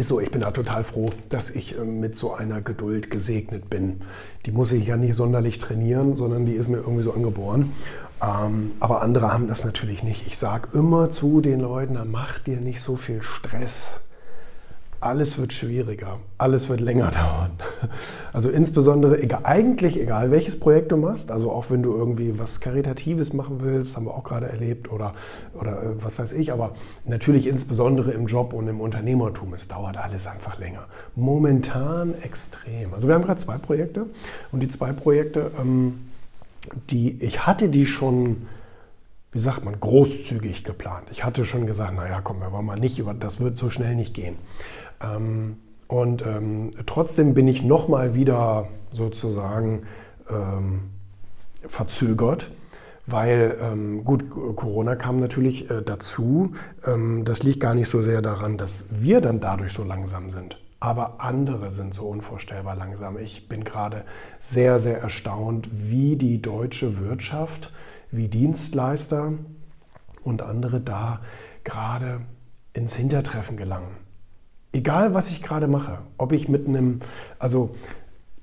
ist so, ich bin da total froh, dass ich äh, mit so einer Geduld gesegnet bin. Die muss ich ja nicht sonderlich trainieren, sondern die ist mir irgendwie so angeboren. Ähm, aber andere haben das natürlich nicht. Ich sage immer zu den Leuten, mach dir nicht so viel Stress alles wird schwieriger, alles wird länger dauern. Also insbesondere, egal, eigentlich egal, welches Projekt du machst, also auch wenn du irgendwie was Karitatives machen willst, haben wir auch gerade erlebt oder, oder äh, was weiß ich, aber natürlich insbesondere im Job und im Unternehmertum, es dauert alles einfach länger. Momentan extrem. Also wir haben gerade zwei Projekte und die zwei Projekte, ähm, die ich hatte die schon wie sagt man, großzügig geplant. Ich hatte schon gesagt, naja, komm, wir wollen mal nicht, das wird so schnell nicht gehen. Ähm, und ähm, trotzdem bin ich nochmal wieder sozusagen ähm, verzögert, weil ähm, gut, Corona kam natürlich äh, dazu. Ähm, das liegt gar nicht so sehr daran, dass wir dann dadurch so langsam sind. Aber andere sind so unvorstellbar langsam. Ich bin gerade sehr, sehr erstaunt, wie die deutsche Wirtschaft, wie Dienstleister und andere da gerade ins Hintertreffen gelangen egal was ich gerade mache, ob ich mit einem, also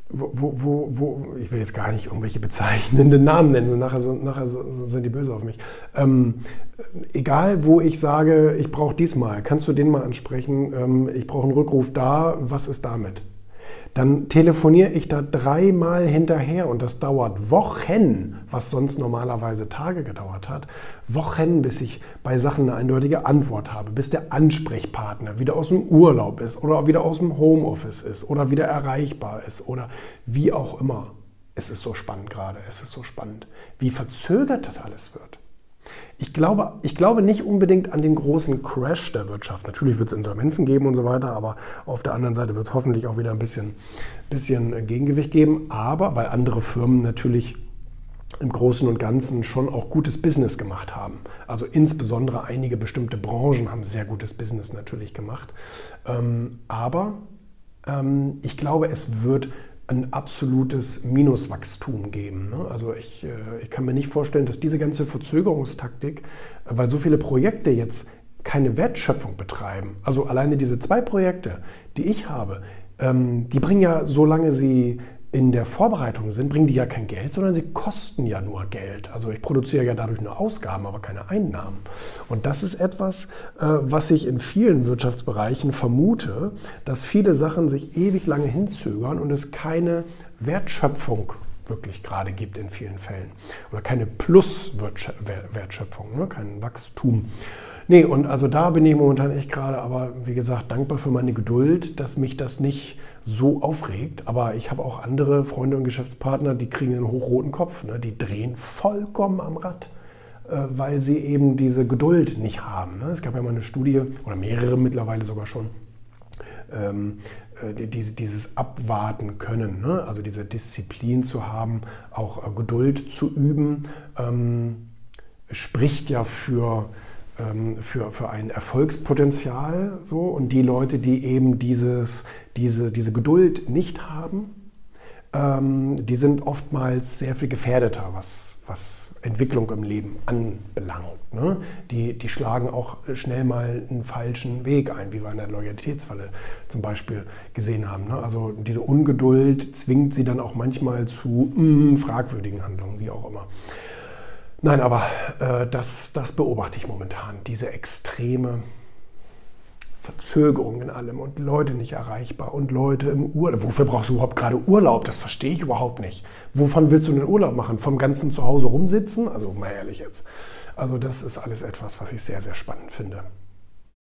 wo, wo, wo, ich will jetzt gar nicht irgendwelche bezeichnenden Namen nennen, nachher, so, nachher sind die böse auf mich. Ähm, egal, wo ich sage, ich brauche diesmal, kannst du den mal ansprechen, ähm, ich brauche einen Rückruf da, was ist damit? Dann telefoniere ich da dreimal hinterher und das dauert Wochen, was sonst normalerweise Tage gedauert hat. Wochen, bis ich bei Sachen eine eindeutige Antwort habe, bis der Ansprechpartner wieder aus dem Urlaub ist oder wieder aus dem Homeoffice ist oder wieder erreichbar ist oder wie auch immer. Es ist so spannend gerade, es ist so spannend, wie verzögert das alles wird. Ich glaube, ich glaube nicht unbedingt an den großen Crash der Wirtschaft. Natürlich wird es Insolvenzen geben und so weiter, aber auf der anderen Seite wird es hoffentlich auch wieder ein bisschen, bisschen Gegengewicht geben. Aber weil andere Firmen natürlich im Großen und Ganzen schon auch gutes Business gemacht haben. Also insbesondere einige bestimmte Branchen haben sehr gutes Business natürlich gemacht. Ähm, aber ähm, ich glaube, es wird ein absolutes Minuswachstum geben. Ne? Also ich, äh, ich kann mir nicht vorstellen, dass diese ganze Verzögerungstaktik, weil so viele Projekte jetzt keine Wertschöpfung betreiben, also alleine diese zwei Projekte, die ich habe, ähm, die bringen ja, solange sie in der Vorbereitung sind, bringen die ja kein Geld, sondern sie kosten ja nur Geld. Also ich produziere ja dadurch nur Ausgaben, aber keine Einnahmen. Und das ist etwas, äh, was ich in vielen Wirtschaftsbereichen vermute, dass viele Sachen sich ewig lange hinzögern und es keine Wertschöpfung wirklich gerade gibt in vielen Fällen. Oder keine Plus-Wertschöpfung, ne? kein Wachstum. Nee, und also da bin ich momentan echt gerade, aber wie gesagt, dankbar für meine Geduld, dass mich das nicht so aufregt. Aber ich habe auch andere Freunde und Geschäftspartner, die kriegen einen hochroten Kopf. Ne? Die drehen vollkommen am Rad, äh, weil sie eben diese Geduld nicht haben. Ne? Es gab ja mal eine Studie, oder mehrere mittlerweile sogar schon, ähm, äh, diese, dieses Abwarten können, ne? also diese Disziplin zu haben, auch äh, Geduld zu üben, ähm, spricht ja für für, für ein Erfolgspotenzial. So. Und die Leute, die eben dieses, diese, diese Geduld nicht haben, ähm, die sind oftmals sehr viel gefährdeter, was, was Entwicklung im Leben anbelangt. Ne? Die, die schlagen auch schnell mal einen falschen Weg ein, wie wir in der Loyalitätsfalle zum Beispiel gesehen haben. Ne? Also diese Ungeduld zwingt sie dann auch manchmal zu mm, fragwürdigen Handlungen, wie auch immer. Nein, aber äh, das, das beobachte ich momentan, diese extreme Verzögerung in allem und Leute nicht erreichbar und Leute im Urlaub. Wofür brauchst du überhaupt gerade Urlaub? Das verstehe ich überhaupt nicht. Wovon willst du einen Urlaub machen? Vom ganzen Zuhause rumsitzen? Also mal ehrlich jetzt. Also das ist alles etwas, was ich sehr, sehr spannend finde.